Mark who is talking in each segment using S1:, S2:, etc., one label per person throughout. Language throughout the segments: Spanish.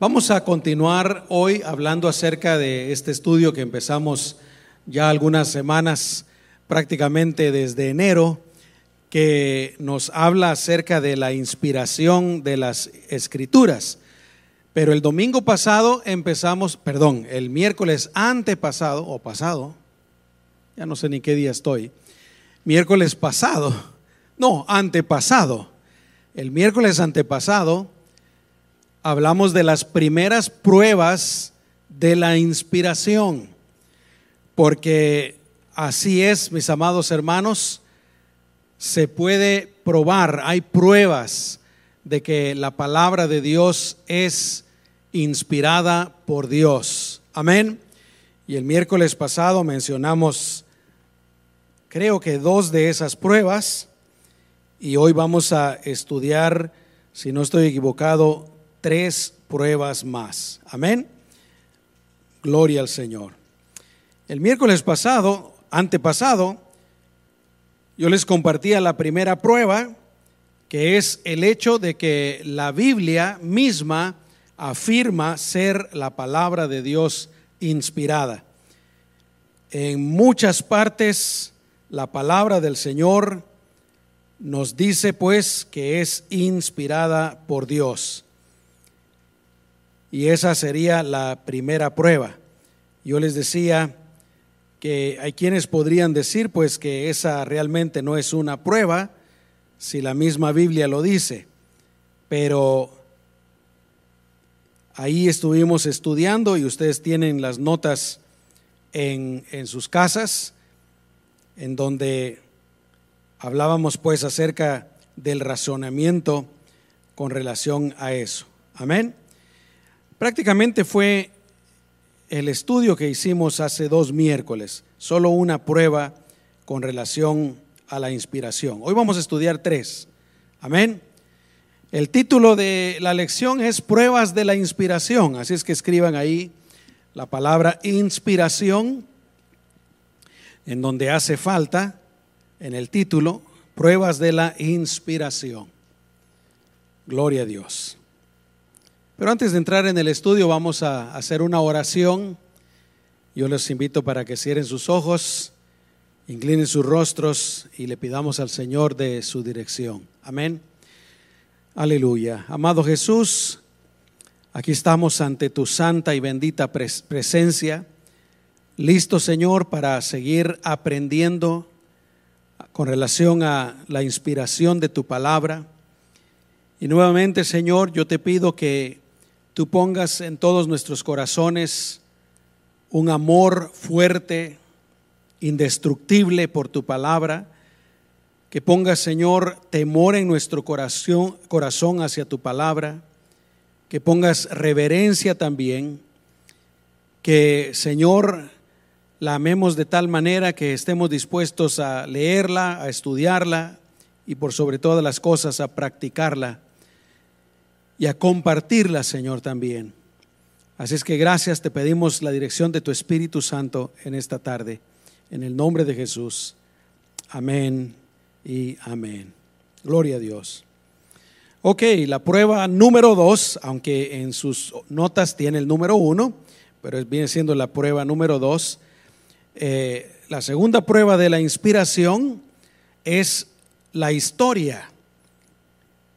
S1: Vamos a continuar hoy hablando acerca de este estudio que empezamos ya algunas semanas, prácticamente desde enero, que nos habla acerca de la inspiración de las escrituras. Pero el domingo pasado empezamos, perdón, el miércoles antepasado o pasado, ya no sé ni qué día estoy, miércoles pasado, no, antepasado, el miércoles antepasado hablamos de las primeras pruebas de la inspiración, porque así es, mis amados hermanos, se puede probar, hay pruebas de que la palabra de Dios es inspirada por Dios. Amén. Y el miércoles pasado mencionamos, creo que dos de esas pruebas, y hoy vamos a estudiar, si no estoy equivocado, tres pruebas más. Amén. Gloria al Señor. El miércoles pasado, antepasado, yo les compartía la primera prueba, que es el hecho de que la Biblia misma afirma ser la palabra de Dios inspirada. En muchas partes la palabra del Señor nos dice pues que es inspirada por Dios. Y esa sería la primera prueba. Yo les decía que hay quienes podrían decir pues que esa realmente no es una prueba si la misma Biblia lo dice, pero ahí estuvimos estudiando y ustedes tienen las notas en, en sus casas, en donde hablábamos pues acerca del razonamiento con relación a eso. Amén. Prácticamente fue el estudio que hicimos hace dos miércoles, solo una prueba con relación a la inspiración. Hoy vamos a estudiar tres. Amén. El título de la lección es Pruebas de la Inspiración, así es que escriban ahí la palabra inspiración, en donde hace falta, en el título, Pruebas de la Inspiración. Gloria a Dios. Pero antes de entrar en el estudio vamos a hacer una oración. Yo les invito para que cierren sus ojos, inclinen sus rostros y le pidamos al Señor de su dirección. Amén. Aleluya. Amado Jesús, aquí estamos ante tu santa y bendita presencia, listo Señor para seguir aprendiendo con relación a la inspiración de tu palabra. Y nuevamente, Señor, yo te pido que tú pongas en todos nuestros corazones un amor fuerte, indestructible por tu palabra, que pongas, Señor, temor en nuestro corazón, corazón hacia tu palabra, que pongas reverencia también, que, Señor, la amemos de tal manera que estemos dispuestos a leerla, a estudiarla y por sobre todas las cosas a practicarla y a compartirla, Señor, también. Así es que gracias, te pedimos la dirección de tu Espíritu Santo en esta tarde, en el nombre de Jesús. Amén y amén. Gloria a Dios. Ok, la prueba número dos, aunque en sus notas tiene el número uno, pero viene siendo la prueba número dos. Eh, la segunda prueba de la inspiración es la historia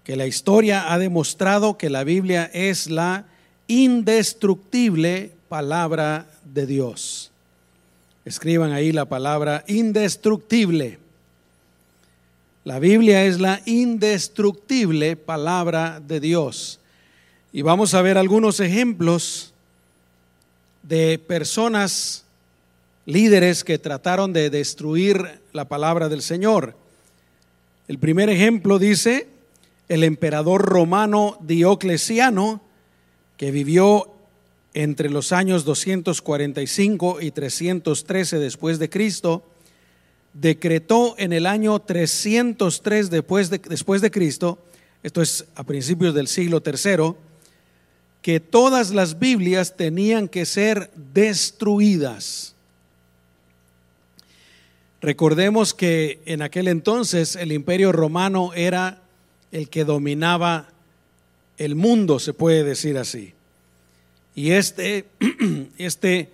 S1: que la historia ha demostrado que la Biblia es la indestructible palabra de Dios. Escriban ahí la palabra indestructible. La Biblia es la indestructible palabra de Dios. Y vamos a ver algunos ejemplos de personas, líderes que trataron de destruir la palabra del Señor. El primer ejemplo dice, el emperador romano Diocleciano, que vivió entre los años 245 y 313 después de Cristo, decretó en el año 303 después de, Cristo, esto es a principios del siglo III, que todas las Biblias tenían que ser destruidas. Recordemos que en aquel entonces el imperio romano era el que dominaba el mundo, se puede decir así. Y este, este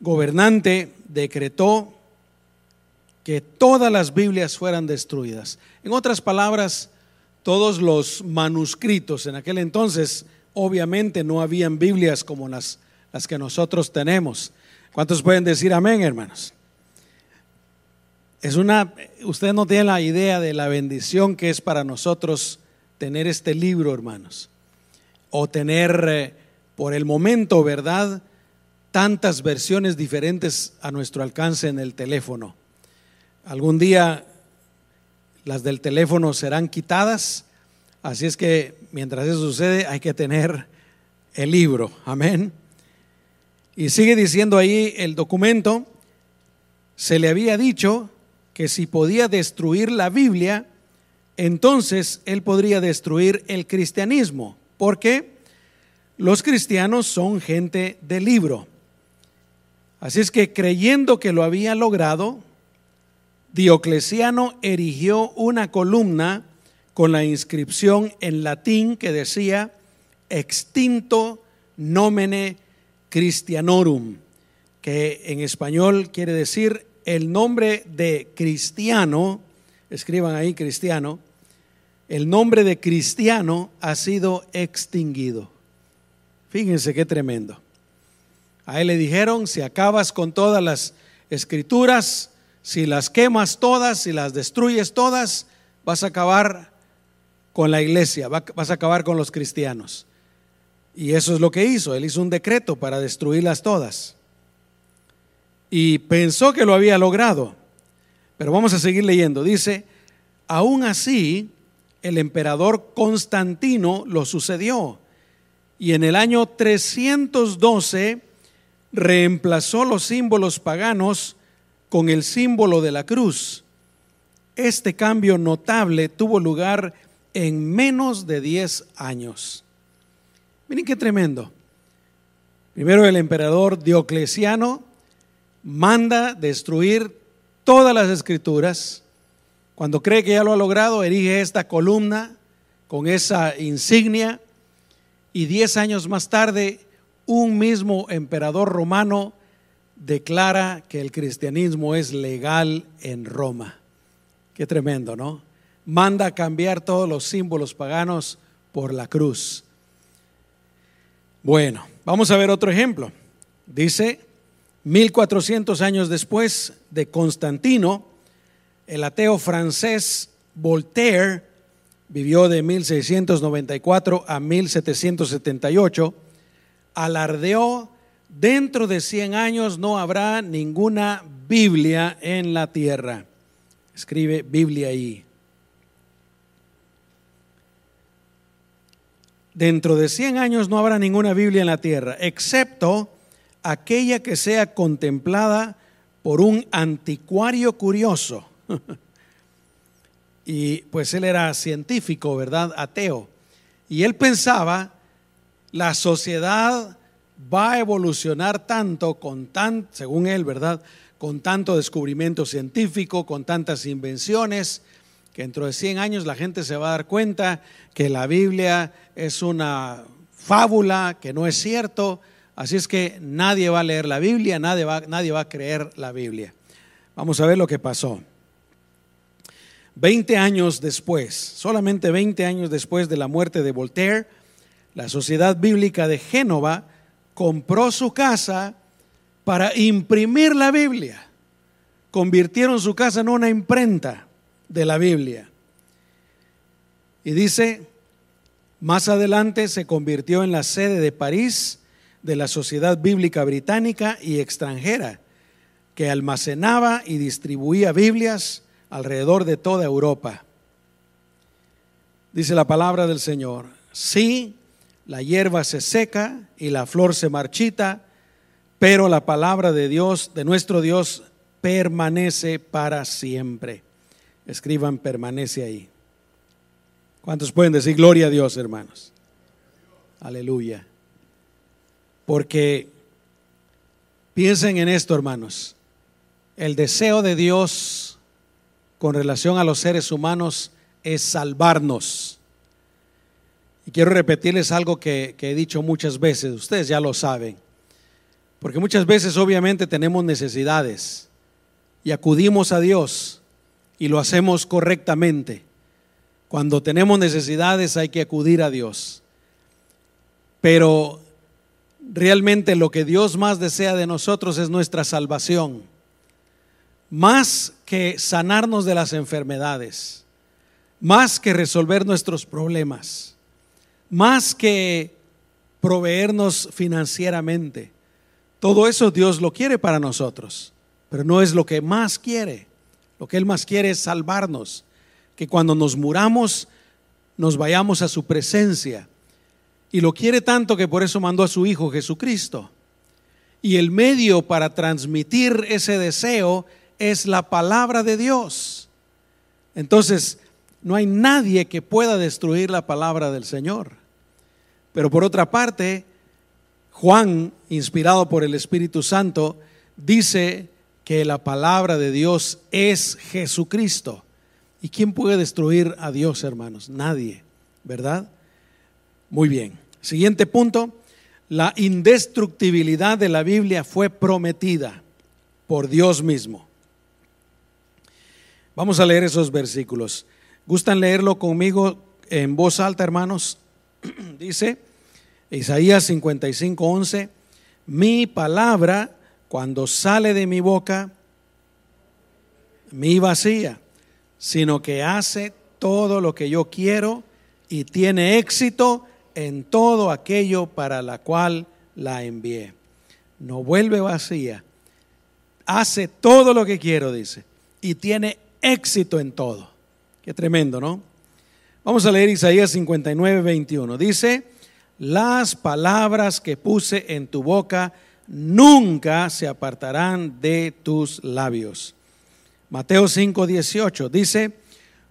S1: gobernante decretó que todas las Biblias fueran destruidas. En otras palabras, todos los manuscritos en aquel entonces, obviamente no habían Biblias como las, las que nosotros tenemos. ¿Cuántos pueden decir amén, hermanos? Es una, usted no tiene la idea de la bendición que es para nosotros tener este libro, hermanos, o tener eh, por el momento, ¿verdad? Tantas versiones diferentes a nuestro alcance en el teléfono. Algún día las del teléfono serán quitadas, así es que mientras eso sucede hay que tener el libro, amén. Y sigue diciendo ahí el documento, se le había dicho que si podía destruir la Biblia, entonces él podría destruir el cristianismo, porque los cristianos son gente de libro. Así es que creyendo que lo había logrado, Diocleciano erigió una columna con la inscripción en latín que decía extinto nomine Christianorum, que en español quiere decir el nombre de cristiano, escriban ahí cristiano, el nombre de cristiano ha sido extinguido. Fíjense qué tremendo. A él le dijeron, si acabas con todas las escrituras, si las quemas todas, si las destruyes todas, vas a acabar con la iglesia, vas a acabar con los cristianos. Y eso es lo que hizo. Él hizo un decreto para destruirlas todas y pensó que lo había logrado. Pero vamos a seguir leyendo. Dice, aún así, el emperador Constantino lo sucedió y en el año 312 reemplazó los símbolos paganos con el símbolo de la cruz. Este cambio notable tuvo lugar en menos de 10 años. Miren qué tremendo. Primero el emperador Diocleciano manda destruir todas las escrituras. Cuando cree que ya lo ha logrado, erige esta columna con esa insignia y diez años más tarde un mismo emperador romano declara que el cristianismo es legal en Roma. Qué tremendo, ¿no? Manda cambiar todos los símbolos paganos por la cruz. Bueno, vamos a ver otro ejemplo. Dice 1400 años después de Constantino, el ateo francés Voltaire vivió de 1694 a 1778, alardeó, dentro de 100 años no habrá ninguna Biblia en la tierra. Escribe Biblia ahí. Dentro de 100 años no habrá ninguna Biblia en la tierra, excepto aquella que sea contemplada por un anticuario curioso. y pues él era científico, ¿verdad? Ateo. Y él pensaba, la sociedad va a evolucionar tanto con tan, según él, ¿verdad? Con tanto descubrimiento científico, con tantas invenciones, que dentro de 100 años la gente se va a dar cuenta que la Biblia es una fábula, que no es cierto, Así es que nadie va a leer la Biblia, nadie va, nadie va a creer la Biblia. Vamos a ver lo que pasó. Veinte años después, solamente veinte años después de la muerte de Voltaire, la Sociedad Bíblica de Génova compró su casa para imprimir la Biblia. Convirtieron su casa en una imprenta de la Biblia. Y dice, más adelante se convirtió en la sede de París de la Sociedad Bíblica Británica y extranjera, que almacenaba y distribuía Biblias alrededor de toda Europa. Dice la palabra del Señor, sí, la hierba se seca y la flor se marchita, pero la palabra de Dios, de nuestro Dios, permanece para siempre. Escriban, permanece ahí. ¿Cuántos pueden decir gloria a Dios, hermanos? Aleluya. Porque piensen en esto, hermanos. El deseo de Dios con relación a los seres humanos es salvarnos. Y quiero repetirles algo que, he dicho muchas veces, ustedes ya lo saben, porque muchas veces obviamente tenemos necesidades y acudimos a Dios y lo hacemos correctamente. Cuando tenemos necesidades hay que acudir a Dios. Pero realmente lo que Dios más desea de nosotros es nuestra salvación. Más que sanarnos de las enfermedades, más que resolver nuestros problemas, más que proveernos financieramente. Todo eso Dios lo quiere para nosotros, pero no es lo que más quiere. Lo que Él más quiere es salvarnos, que cuando nos muramos nos vayamos a su presencia y lo quiere tanto que por eso mandó a su Hijo Jesucristo. Y el medio para transmitir ese deseo es la palabra de Dios. Entonces, no hay nadie que pueda destruir la palabra del Señor. Pero por otra parte, Juan, inspirado por el Espíritu Santo, dice que la palabra de Dios es Jesucristo. ¿Y quién puede destruir a Dios, hermanos? Nadie, ¿verdad? Muy bien. Siguiente punto. La indestructibilidad de la Biblia fue prometida por Dios mismo. Vamos a leer esos versículos. ¿Gustan leerlo conmigo en voz alta, hermanos? Dice Isaías 55, 11, mi palabra cuando sale de mi boca, mi vacía, sino que hace todo lo que yo quiero y tiene éxito en todo aquello para la cual la envié. No vuelve vacía. Hace todo lo que quiero, dice. Y tiene éxito en todo. Qué tremendo, ¿no? Vamos a leer Isaías 59, 21. Dice, las palabras que puse en tu boca nunca se apartarán de tus labios. Mateo 5, 18 dice,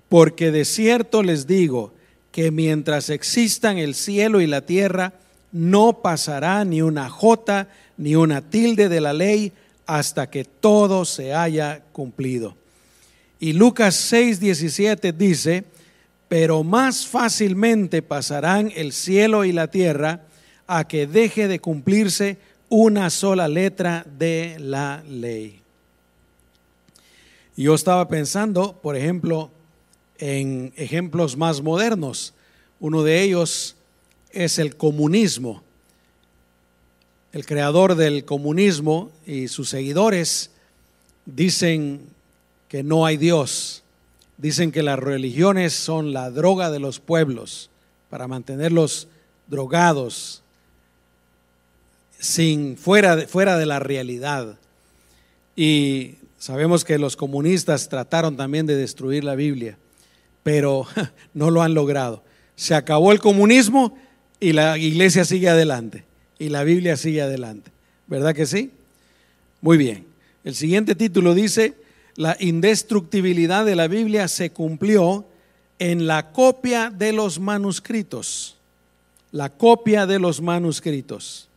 S1: porque de cierto les digo, que mientras existan el cielo y la tierra, no pasará ni una jota ni una tilde de la ley hasta que todo se haya cumplido. Y Lucas 6, 17 dice, pero más fácilmente pasarán el cielo y la tierra a que deje de cumplirse una sola letra de la ley. Yo estaba pensando, por ejemplo, en ejemplos más modernos. Uno de ellos es el comunismo. El creador del comunismo y sus seguidores dicen que no hay Dios. Dicen que las religiones son la droga de los pueblos para mantenerlos drogados, sin fuera de, fuera de la realidad. Y sabemos que los comunistas trataron también de destruir la Biblia pero no lo han logrado. Se acabó el comunismo y la iglesia sigue adelante y la Biblia sigue adelante. ¿Verdad que sí? Muy bien. El siguiente título dice, la indestructibilidad de la Biblia se cumplió en la copia de los manuscritos. La copia de los manuscritos.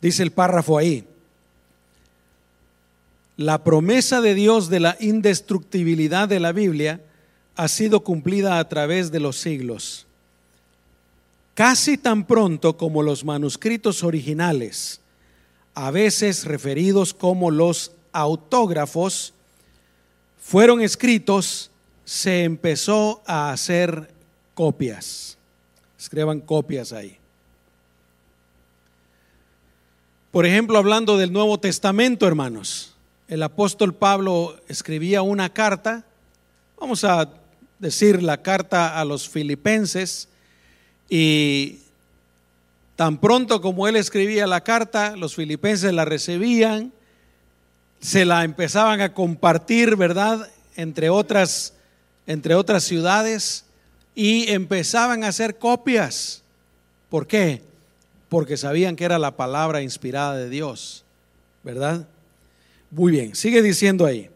S1: Dice el párrafo ahí. La promesa de Dios de la indestructibilidad de la Biblia ha sido cumplida a través de los siglos. Casi tan pronto como los manuscritos originales, a veces referidos como los autógrafos, fueron escritos, se empezó a hacer copias. Escriban copias ahí. Por ejemplo, hablando del Nuevo Testamento, hermanos, el apóstol Pablo escribía una carta, vamos a decir la carta a los filipenses, y tan pronto como él escribía la carta, los filipenses la recibían, se la empezaban a compartir, ¿verdad? Entre otras, entre otras ciudades, y empezaban a hacer copias. ¿Por qué? Porque sabían que era la palabra inspirada de Dios, ¿verdad? Muy bien, sigue diciendo ahí.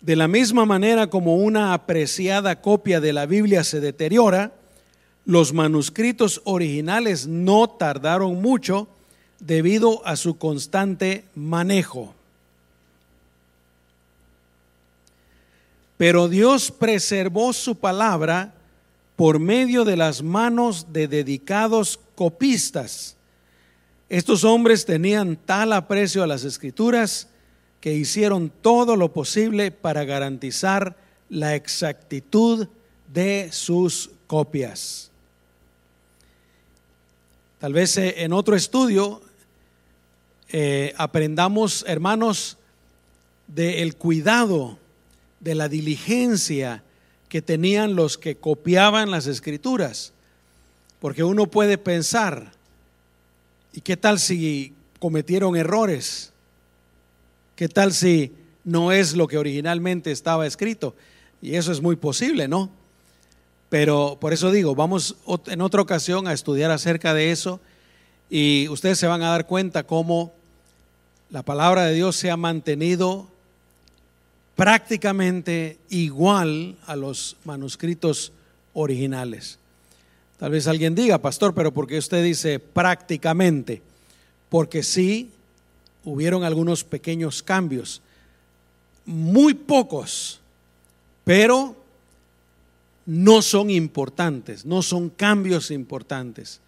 S1: De la misma manera como una apreciada copia de la Biblia se deteriora, los manuscritos originales no tardaron mucho debido a su constante manejo. Pero Dios preservó su palabra por medio de las manos de dedicados copistas. Estos hombres tenían tal aprecio a las escrituras que hicieron todo lo posible para garantizar la exactitud de sus copias. Tal vez eh, en otro estudio eh, aprendamos, hermanos, del cuidado, de la diligencia que tenían los que copiaban las escrituras. Porque uno puede pensar, ¿y qué tal si cometieron errores? ¿Qué tal si no es lo que originalmente estaba escrito? Y eso es muy posible, ¿no? Pero por eso digo, vamos en otra ocasión a estudiar acerca de eso y ustedes se van a dar cuenta cómo la palabra de Dios se ha mantenido prácticamente igual a los manuscritos originales. Tal vez alguien diga, pastor, pero ¿por qué usted dice prácticamente? Porque sí hubieron algunos pequeños cambios, muy pocos, pero no son importantes, no son cambios importantes,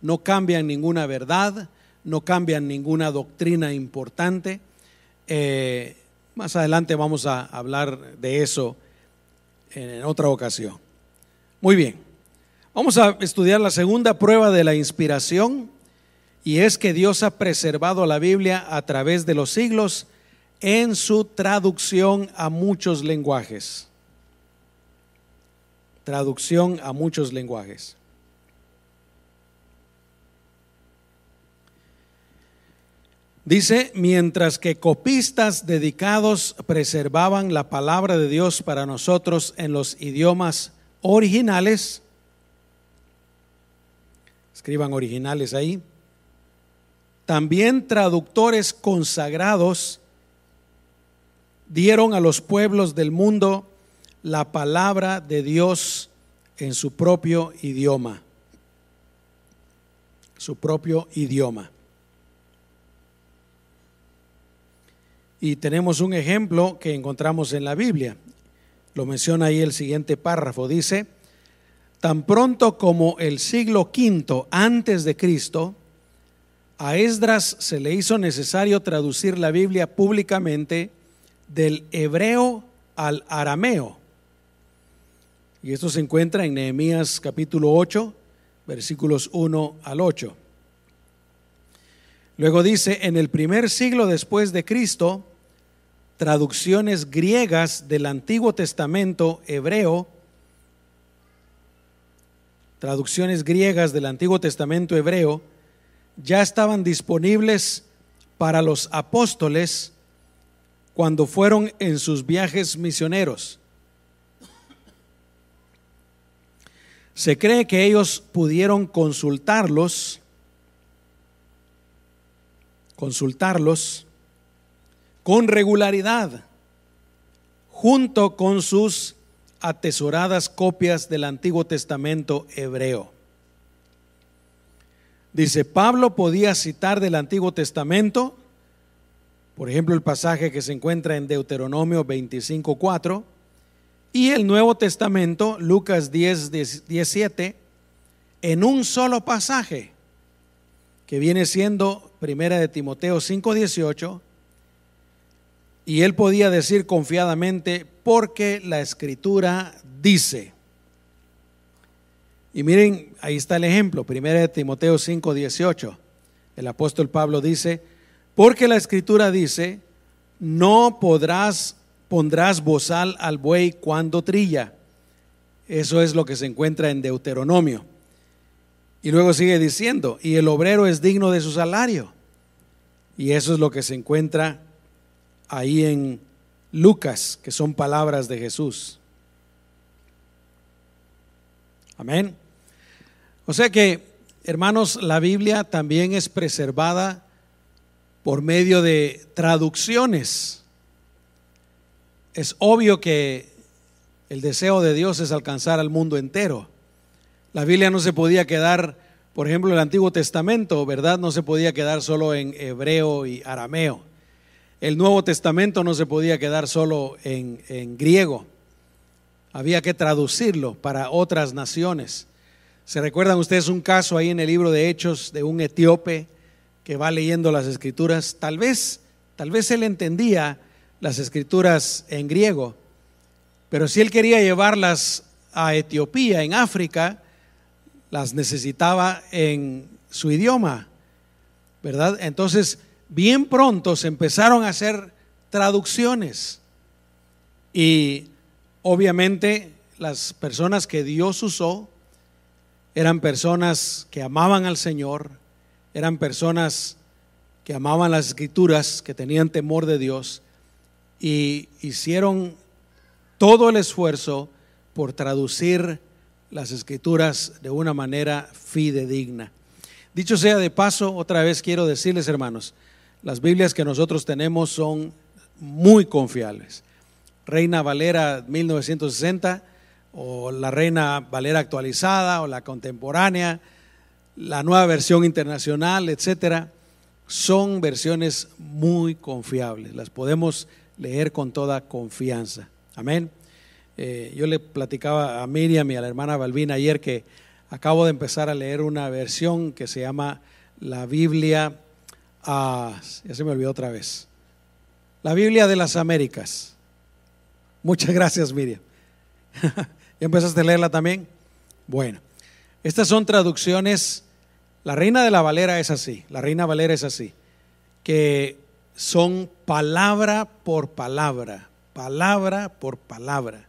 S1: no cambian ninguna verdad, no cambian ninguna doctrina importante. Eh, más adelante vamos a hablar de eso en otra ocasión. Muy bien, vamos a estudiar la segunda prueba de la inspiración y es que Dios ha preservado la Biblia a través de los siglos en su traducción a muchos lenguajes. Traducción a muchos lenguajes. Dice, mientras que copistas dedicados preservaban la palabra de Dios para nosotros en los idiomas originales, escriban originales ahí, también traductores consagrados dieron a los pueblos del mundo la palabra de Dios en su propio idioma, su propio idioma. Y tenemos un ejemplo que encontramos en la Biblia. Lo menciona ahí el siguiente párrafo. Dice, tan pronto como el siglo V antes de Cristo, a Esdras se le hizo necesario traducir la Biblia públicamente del hebreo al arameo. Y esto se encuentra en Nehemías capítulo 8, versículos 1 al 8. Luego dice, en el primer siglo después de Cristo, traducciones griegas del Antiguo Testamento hebreo, traducciones griegas del Antiguo Testamento hebreo, ya estaban disponibles para los apóstoles cuando fueron en sus viajes misioneros. Se cree que ellos pudieron consultarlos consultarlos con regularidad, junto con sus atesoradas copias del Antiguo Testamento hebreo. Dice, Pablo podía citar del Antiguo Testamento, por ejemplo, el pasaje que se encuentra en Deuteronomio 25.4, y el Nuevo Testamento, Lucas 10, 17, en un solo pasaje que viene siendo Primera de Timoteo 5:18, y él podía decir confiadamente, porque la escritura dice. Y miren, ahí está el ejemplo, Primera de Timoteo 5:18. El apóstol Pablo dice, porque la escritura dice, no podrás, pondrás bozal al buey cuando trilla. Eso es lo que se encuentra en Deuteronomio. Y luego sigue diciendo, y el obrero es digno de su salario. Y eso es lo que se encuentra ahí en Lucas, que son palabras de Jesús. Amén. O sea que, hermanos, la Biblia también es preservada por medio de traducciones. Es obvio que el deseo de Dios es alcanzar al mundo entero. La Biblia no se podía quedar, por ejemplo, el Antiguo Testamento, ¿verdad? No se podía quedar solo en hebreo y arameo. El Nuevo Testamento no se podía quedar solo en, griego. había que traducirlo para otras naciones. ¿Se recuerdan ustedes un caso ahí en el libro de Hechos de un etíope que va leyendo las escrituras? Tal vez, tal vez él entendía las escrituras en griego, pero si él quería llevarlas a Etiopía, en África, las necesitaba en su idioma, ¿verdad? Entonces, bien pronto se empezaron a hacer traducciones y obviamente las personas que Dios usó eran personas que amaban al Señor, eran personas que amaban las escrituras, que tenían temor de Dios y hicieron todo el esfuerzo por traducir las escrituras de una manera fidedigna. Dicho sea de paso, otra vez quiero decirles, hermanos, las Biblias que nosotros tenemos son muy confiables. Reina Valera 1960 o la Reina Valera actualizada o la contemporánea, la nueva versión internacional, etcétera, son versiones muy confiables. Las podemos leer con toda confianza. Amén. Eh, yo le platicaba a Miriam y a la hermana Balbina ayer que acabo de empezar a leer una versión que se llama la Biblia, ah, ya se me olvidó otra vez, la Biblia de las Américas. Muchas gracias Miriam. ¿Ya empezaste a leerla también? Bueno, estas son traducciones, la Reina de la Valera es así, la Reina Valera es así, que son palabra por palabra, palabra por palabra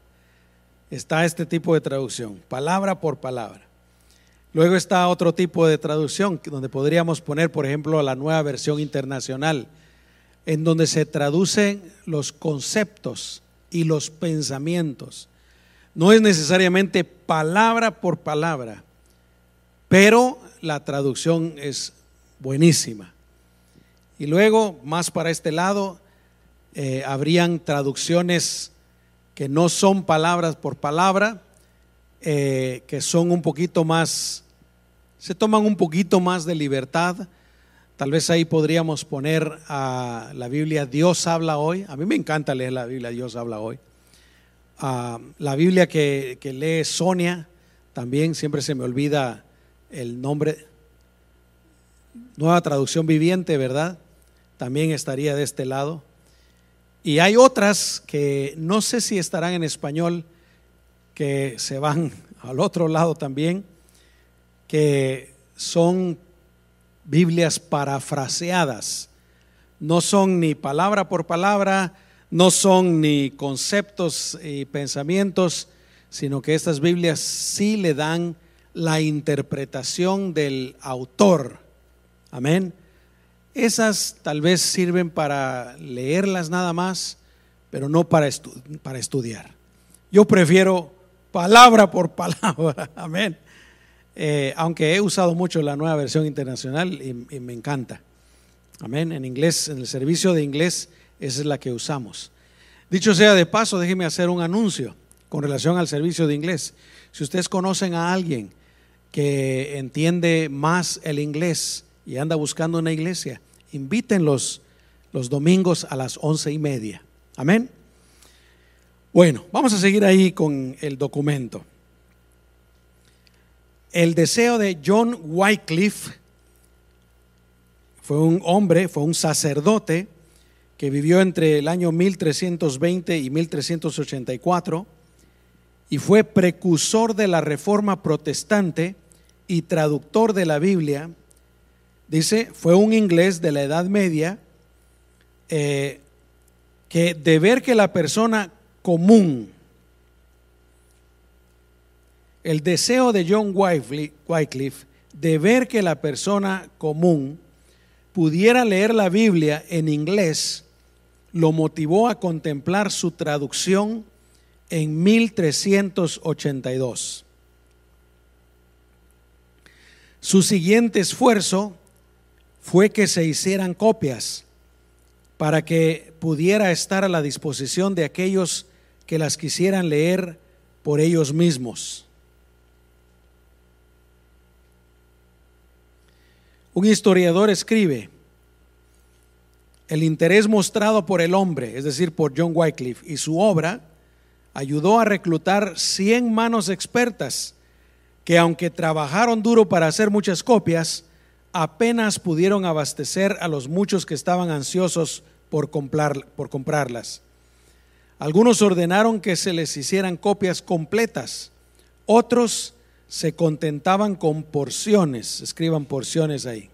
S1: está este tipo de traducción, palabra por palabra. Luego está otro tipo de traducción, donde podríamos poner, por ejemplo, la nueva versión internacional, en donde se traducen los conceptos y los pensamientos. No es necesariamente palabra por palabra, pero la traducción es buenísima. Y luego, más para este lado, eh, habrían traducciones que no son palabras por palabra, eh, que son un poquito más, se toman un poquito más de libertad. Tal vez ahí podríamos poner a la Biblia Dios habla hoy. A mí me encanta leer la Biblia Dios habla hoy. la Biblia que, que lee Sonia, también siempre se me olvida el nombre. Nueva traducción viviente, ¿verdad? También estaría de este lado. Y hay otras que no sé si estarán en español, que se van al otro lado también, que son Biblias parafraseadas. No son ni palabra por palabra, no son ni conceptos y pensamientos, sino que estas Biblias sí le dan la interpretación del autor. Amén. Esas tal vez sirven para leerlas nada más, pero no para, para estudiar. Yo prefiero palabra por palabra, amén. Eh, aunque he usado mucho la nueva versión internacional y, y, me encanta. Amén. En inglés, en el servicio de inglés, esa es la que usamos. Dicho sea de paso, déjeme hacer un anuncio con relación al servicio de inglés. Si ustedes conocen a alguien que entiende más el inglés, y anda buscando una iglesia, invítenlos los domingos a las once y media. Amén. Bueno, vamos a seguir ahí con el documento. El deseo de John Wycliffe fue un hombre, fue un sacerdote que vivió entre el año 1320 y 1384 y fue precursor de la reforma protestante y traductor de la Biblia dice, fue un inglés de la Edad Media eh, que de ver que la persona común, el deseo de John Wycliffe de ver que la persona común pudiera leer la Biblia en inglés, lo motivó a contemplar su traducción en 1382. Su siguiente esfuerzo fue que se hicieran copias para que pudiera estar a la disposición de aquellos que las quisieran leer por ellos mismos. Un historiador escribe, el interés mostrado por el hombre, es decir, por John Wycliffe, y su obra ayudó a reclutar 100 manos expertas que aunque trabajaron duro para hacer muchas copias, apenas pudieron abastecer a los muchos que estaban ansiosos por, comprar, por comprarlas. Algunos ordenaron que se les hicieran copias completas, otros se contentaban con porciones, escriban porciones ahí.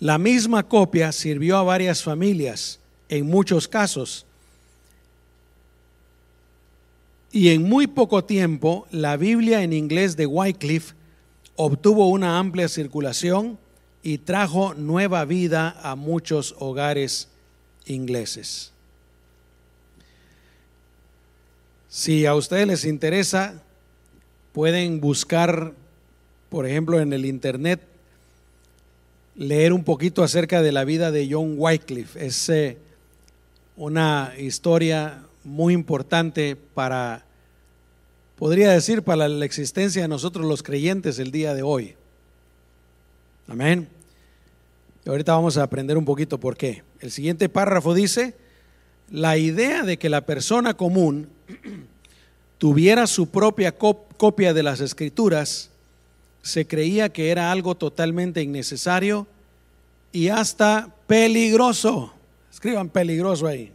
S1: La misma copia sirvió a varias familias en muchos casos. Y en muy poco tiempo, la Biblia en inglés de Wycliffe obtuvo una amplia circulación y trajo nueva vida a muchos hogares ingleses. Si a ustedes les interesa, pueden buscar, por ejemplo, en el Internet, leer un poquito acerca de la vida de John Wycliffe. Es eh, una historia muy importante para, podría decir, para la existencia de nosotros los creyentes el día de hoy. Amén. Ahorita vamos a aprender un poquito por qué. El siguiente párrafo dice, la idea de que la persona común tuviera su propia copia de las escrituras se creía que era algo totalmente innecesario y hasta peligroso. Escriban peligroso ahí.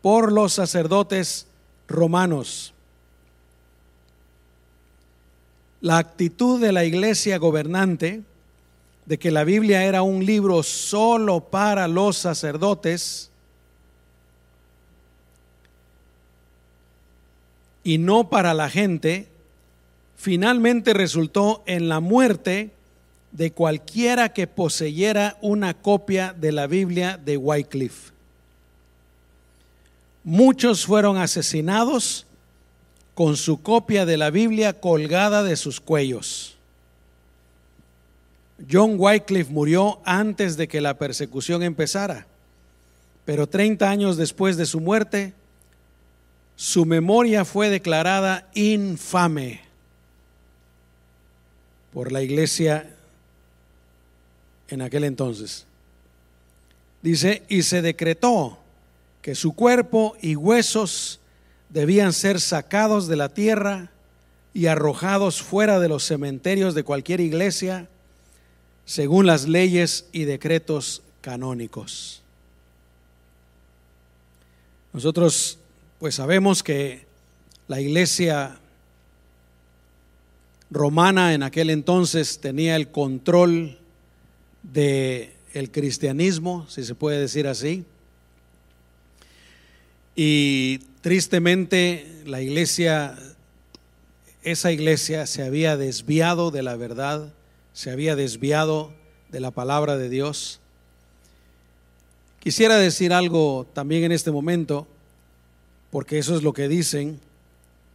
S1: Por los sacerdotes romanos. La actitud de la iglesia gobernante de que la Biblia era un libro solo para los sacerdotes y no para la gente, finalmente resultó en la muerte de cualquiera que poseyera una copia de la Biblia de Wycliffe. Muchos fueron asesinados con su copia de la Biblia colgada de sus cuellos. John Wycliffe murió antes de que la persecución empezara, pero 30 años después de su muerte, su memoria fue declarada infame por la iglesia en aquel entonces. Dice, y se decretó que su cuerpo y huesos debían ser sacados de la tierra y arrojados fuera de los cementerios de cualquier iglesia según las leyes y decretos canónicos. Nosotros pues sabemos que la iglesia romana en aquel entonces tenía el control de el cristianismo, si se puede decir así. Y tristemente la iglesia esa iglesia se había desviado de la verdad, se había desviado de la palabra de Dios. Quisiera decir algo también en este momento porque eso es lo que dicen,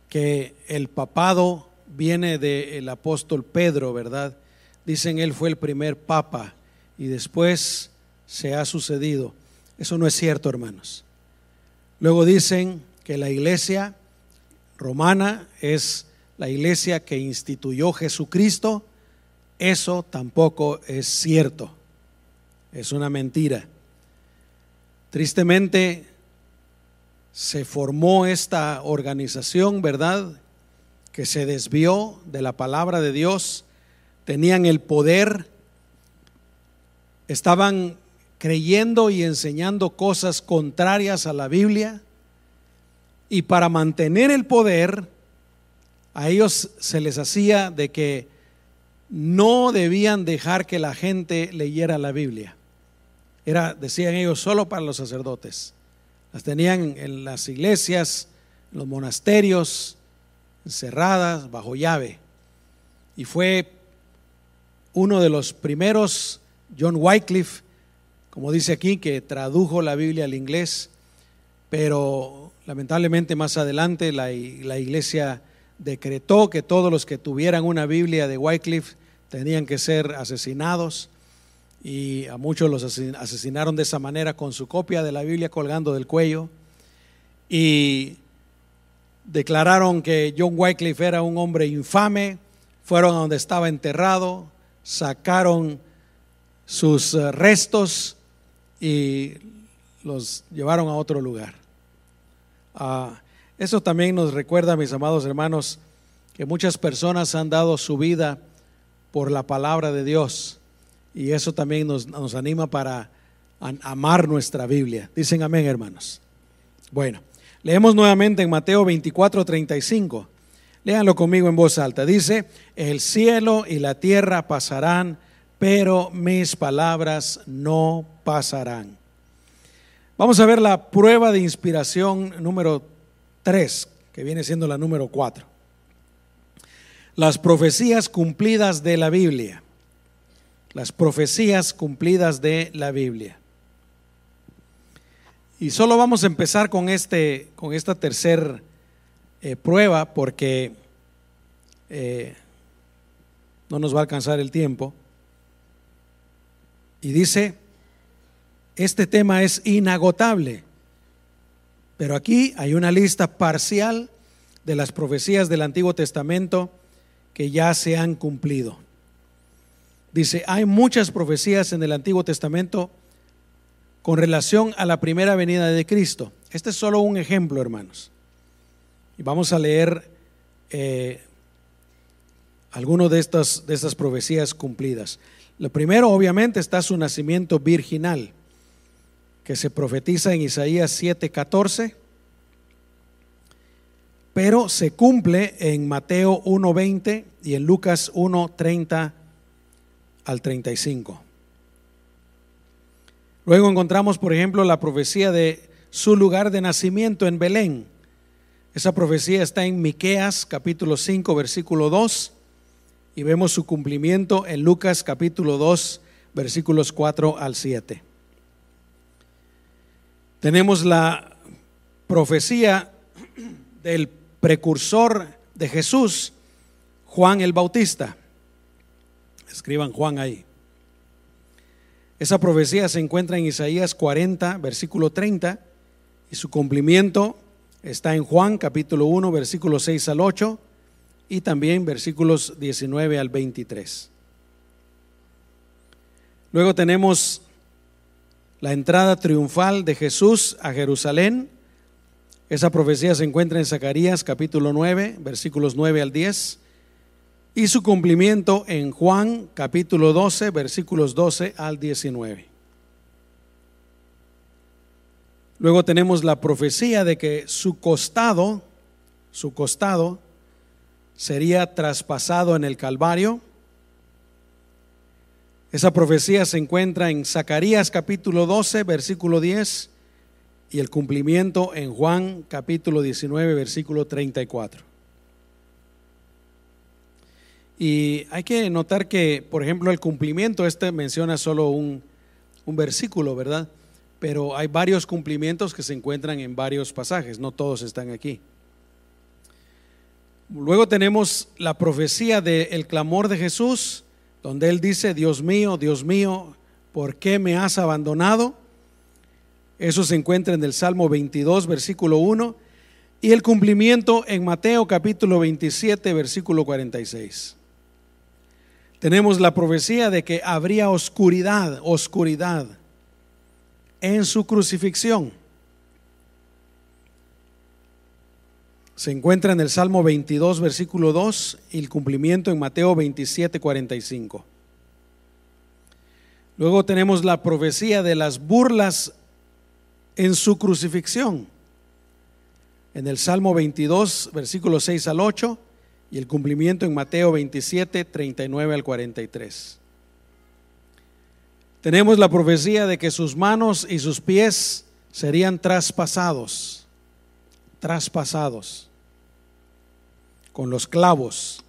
S1: que el papado viene del apóstol Pedro, ¿verdad? Dicen él fue el primer papa y después se ha sucedido. Eso no es cierto, hermanos. Luego dicen que la iglesia romana es la iglesia que instituyó Jesucristo. Eso tampoco es cierto. Es una mentira. Tristemente, se formó esta organización, ¿verdad? Que se desvió de la palabra de Dios, tenían el poder, estaban creyendo y enseñando cosas contrarias a la Biblia, y para mantener el poder, a ellos se les hacía de que no debían dejar que la gente leyera la Biblia. Era, decían ellos, solo para los sacerdotes. Las tenían en las iglesias, en los monasterios, encerradas, bajo llave. Y fue uno de los primeros, John Wycliffe, como dice aquí, que tradujo la Biblia al inglés, pero lamentablemente más adelante la, la iglesia decretó que todos los que tuvieran una Biblia de Wycliffe tenían que ser asesinados y a muchos los asesinaron de esa manera con su copia de la Biblia colgando del cuello y declararon que John Wycliffe era un hombre infame, fueron a donde estaba enterrado, sacaron sus eh, restos y los llevaron a otro lugar. Ah, eso también nos recuerda, mis amados hermanos, que muchas personas han dado su vida por la palabra de Dios y eso también nos, nos anima para amar nuestra Biblia. Dicen amén, hermanos. Bueno, leemos nuevamente en Mateo 24, 35. Léanlo conmigo en voz alta. Dice, el cielo y la tierra pasarán, pero mis palabras no pasarán. Vamos a ver la prueba de inspiración número 3, que viene siendo la número 4. Las profecías cumplidas de la Biblia. Las profecías cumplidas de la Biblia. Y solo vamos a empezar con, este, con esta tercera eh, prueba porque eh, no nos va a alcanzar el tiempo. Y dice, este tema es inagotable, pero aquí hay una lista parcial de las profecías del Antiguo Testamento que ya se han cumplido. Dice, hay muchas profecías en el Antiguo Testamento con relación a la primera venida de Cristo. Este es solo un ejemplo, hermanos. Y vamos a leer eh, algunas de estas, de estas profecías cumplidas. Lo primero, obviamente, está su nacimiento virginal, que se profetiza en Isaías 7:14, pero se cumple en Mateo 1:20 y en Lucas 1:30 al 35. Luego encontramos, por ejemplo, la profecía de su lugar de nacimiento en Belén. Esa profecía está en Miqueas capítulo 5 versículo 2 y vemos su cumplimiento en Lucas capítulo 2, versículos 4 al 7. Tenemos la profecía del precursor de Jesús, Juan el Bautista. Escriban Juan ahí. Esa profecía se encuentra en Isaías 40, versículo 30, y su cumplimiento está en Juan capítulo 1, versículo 6 al 8, y también versículos 19 al 23. Luego tenemos la entrada triunfal de Jesús a Jerusalén. Esa profecía se encuentra en Zacarías capítulo 9, versículos 9 al 10, y su cumplimiento en Juan capítulo 12, versículos 12 al 19. Luego tenemos la profecía de que su costado, su costado, sería traspasado en el Calvario. Esa profecía se encuentra en Zacarías capítulo 12, versículo 10 y el cumplimiento en Juan capítulo 19, versículo 34. Y hay que notar que, por ejemplo, el cumplimiento, este menciona solo un, un versículo, ¿verdad? Pero hay varios cumplimientos que se encuentran en varios pasajes, no todos están aquí. Luego tenemos la profecía del clamor de Jesús, donde él dice, Dios mío, Dios mío, ¿por qué me has abandonado? Eso se encuentra en el Salmo 22, versículo 1, y el cumplimiento en Mateo capítulo 27, versículo 46. Tenemos la profecía de que habría oscuridad, oscuridad en su crucifixión. Se encuentra en el Salmo 22, versículo 2 y el cumplimiento en Mateo 27, 45. Luego tenemos la profecía de las burlas en su crucifixión, en el Salmo 22, versículo 6 al 8 y el cumplimiento en Mateo 27, 39 al 43. Tenemos la profecía de que sus manos y sus pies serían traspasados traspasados con los clavos.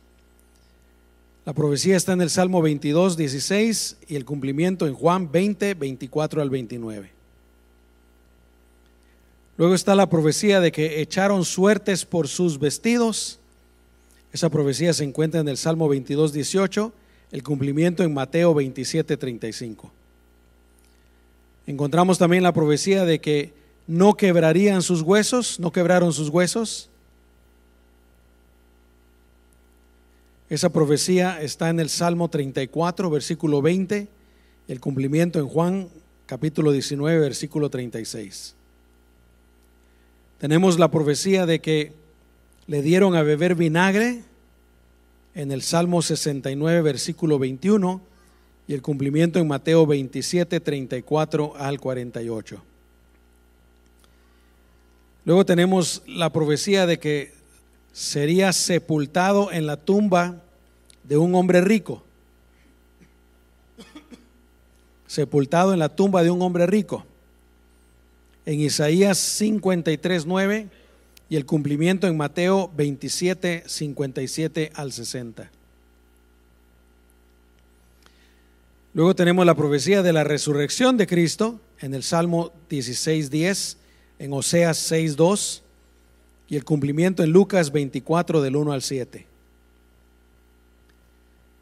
S1: La profecía está en el Salmo 22, 16 y el cumplimiento en Juan 20, 24 al 29. Luego está la profecía de que echaron suertes por sus vestidos. Esa profecía se encuentra en el Salmo 22, 18, el cumplimiento en Mateo 27, 35. Encontramos también la profecía de que no quebrarían sus huesos, no quebraron sus huesos. Esa profecía está en el Salmo 34, versículo 20, el cumplimiento en Juan capítulo 19, versículo 36. Tenemos la profecía de que le dieron a beber vinagre en el Salmo 69, versículo 21, y el cumplimiento en Mateo 27, 34 al 48. Luego tenemos la profecía de que sería sepultado en la tumba de un hombre rico. Sepultado en la tumba de un hombre rico. En Isaías 53, 9 y el cumplimiento en Mateo 27, 57 al 60. Luego tenemos la profecía de la resurrección de Cristo en el Salmo 16, 10 en Oseas 6.2 y el cumplimiento en Lucas 24 del 1 al 7.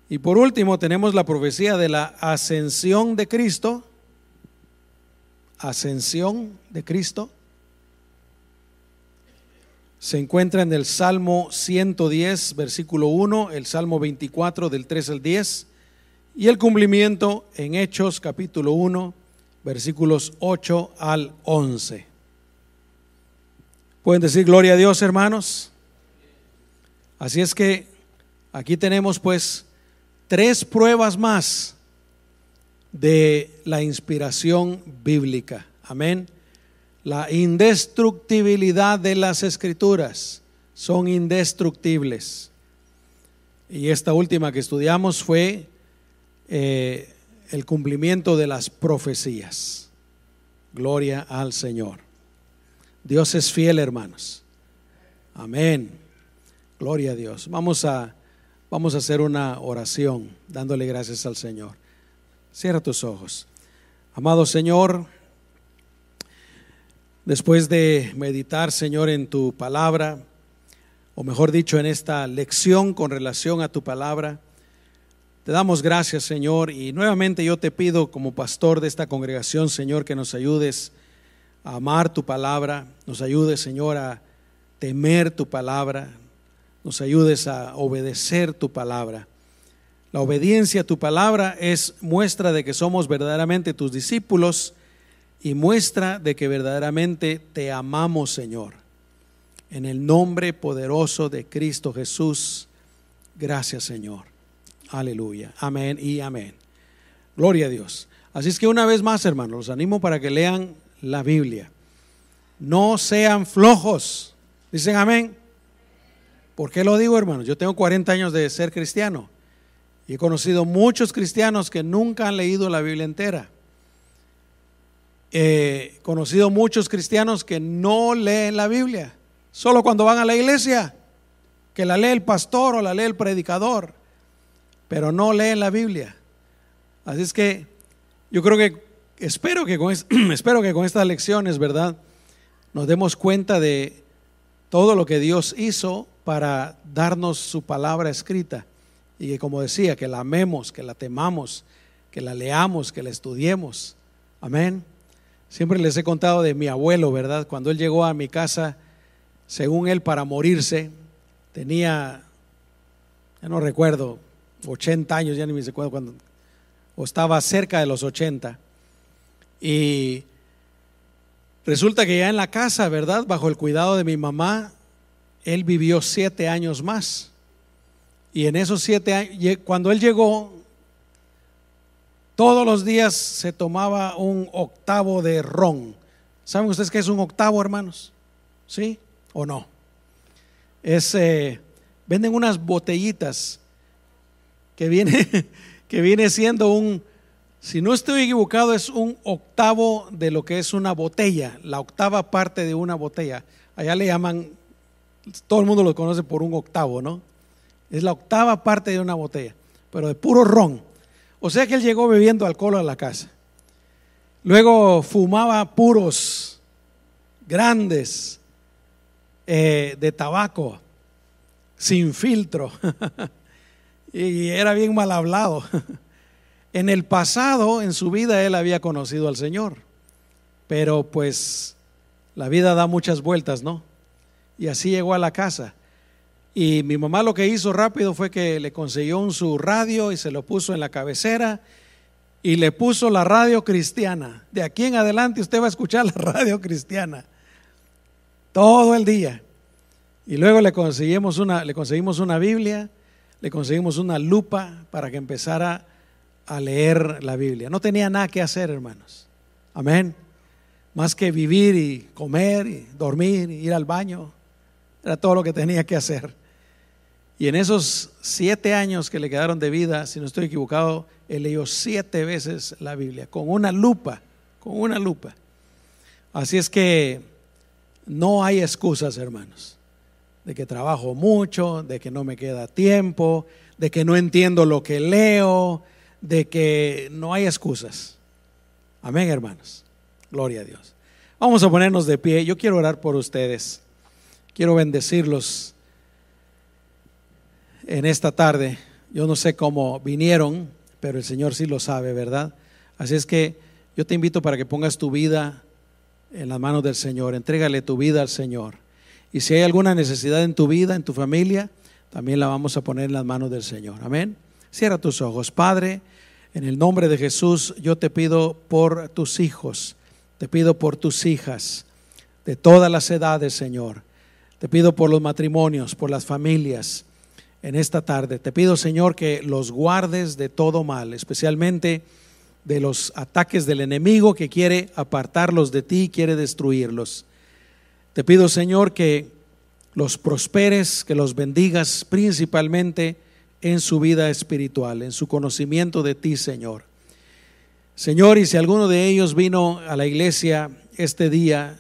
S1: Y por último tenemos la profecía de la ascensión de Cristo, ascensión de Cristo, se encuentra en el Salmo 110, versículo 1, el Salmo 24 del 3 al 10 y el cumplimiento en Hechos capítulo 1, versículos 8 al 11. Pueden decir gloria a Dios, hermanos. Así es que aquí tenemos pues tres pruebas más de la inspiración bíblica. Amén. La indestructibilidad de las escrituras son indestructibles. Y esta última que estudiamos fue eh, el cumplimiento de las profecías. Gloria al Señor. Dios es fiel, hermanos. Amén. Gloria a Dios. Vamos a, vamos a hacer una oración dándole gracias al Señor. Cierra tus ojos. Amado Señor, después de meditar, Señor, en tu palabra, o mejor dicho, en esta lección con relación a tu palabra, te damos gracias, Señor, y nuevamente yo te pido como pastor de esta congregación, Señor, que nos ayudes amar tu palabra, nos ayudes, Señor, a temer tu palabra, nos ayudes a obedecer tu palabra. La obediencia a tu palabra es muestra de que somos verdaderamente tus discípulos y muestra de que verdaderamente te amamos, Señor. En el nombre poderoso de Cristo Jesús, gracias, Señor. Aleluya. Amén y amén. Gloria a Dios. Así es que una vez más, hermanos, los animo para que lean la Biblia. No sean flojos. Dicen amén. ¿Por qué lo digo, hermanos? Yo tengo 40 años de ser cristiano y he conocido muchos cristianos que nunca han leído la Biblia entera. He conocido muchos cristianos que no leen la Biblia, solo cuando van a la iglesia, que la lee el pastor o la lee el predicador, pero no leen la Biblia. Así es que yo creo que espero que, con, espero que con estas lecciones, ¿verdad? Nos demos cuenta de todo lo que Dios hizo para darnos su palabra escrita. Y que como decía, que la amemos, que la temamos, que la leamos, que la estudiemos. Amén. Siempre les he contado de mi abuelo, ¿verdad? Cuando él llegó a mi casa, según él, para morirse, tenía, ya no recuerdo, 80 años, ya ni me acuerdo cuando, o estaba cerca de los 80. Y resulta que ya en la casa, ¿verdad? Bajo el cuidado de mi mamá, él vivió siete años más. Y en esos siete años, cuando él llegó, todos los días se tomaba un octavo de ron. ¿Saben ustedes qué es un octavo, hermanos? ¿Sí o no? Es, eh, venden unas botellitas que viene, que viene siendo un, si no estoy equivocado, es un octavo de lo que es una botella, la octava parte de una botella. Allá le llaman, todo el mundo lo conoce por un octavo, ¿no? Es la octava parte de una botella, pero de puro ron. O sea que él llegó bebiendo alcohol a la casa. Luego fumaba puros grandes eh, de tabaco, sin filtro. y era bien mal hablado. En el pasado, en su vida, él había conocido al Señor, pero pues la vida da muchas vueltas, ¿no? Y así llegó a la casa. Y mi mamá lo que hizo rápido fue que le consiguió un su radio y se lo puso en la cabecera y le puso la radio cristiana. De aquí en adelante usted va a escuchar la radio cristiana todo el día. Y luego le conseguimos una, le conseguimos una Biblia, le conseguimos una lupa para que empezara a leer la Biblia. No tenía nada que hacer, hermanos. Amén. Más que vivir y comer y dormir y ir al baño. Era todo lo que tenía que hacer. Y en esos siete años que le quedaron de vida, si no estoy equivocado, él leyó siete veces la Biblia, con una lupa, con una lupa. Así es que no hay excusas, hermanos, de que trabajo mucho, de que no me queda tiempo, de que no entiendo lo que leo, de que no hay excusas. Amén, hermanos. Gloria a Dios. Vamos a ponernos de pie. Yo quiero orar por ustedes. Quiero bendecirlos en esta tarde. Yo no sé cómo vinieron, pero el Señor sí lo sabe, ¿verdad? Así es que yo te invito para que pongas tu vida en las manos del Señor. Entrégale tu vida al Señor. Y si hay alguna necesidad en tu vida, en tu familia, también la vamos a poner en las manos del Señor. Amén. Cierra tus ojos. Padre, en el nombre de Jesús, yo te pido por tus hijos, te pido por tus hijas, de todas las edades, Señor. Te pido por los matrimonios, por las familias en esta tarde. Te pido, Señor, que los guardes de todo mal, especialmente de los ataques del enemigo que quiere apartarlos de ti, quiere destruirlos. Te pido, Señor, que los prosperes, que los bendigas principalmente en su vida espiritual, en su conocimiento de ti, Señor. Señor, y si alguno de ellos vino a la iglesia este día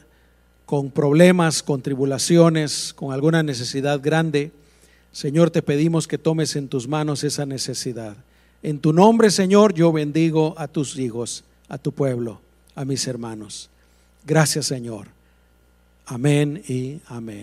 S1: con problemas, con tribulaciones, con alguna necesidad grande, Señor, te pedimos que tomes en tus manos esa necesidad. En tu nombre, Señor, yo bendigo a tus hijos, a tu pueblo, a mis hermanos. Gracias, Señor. Amén y amén.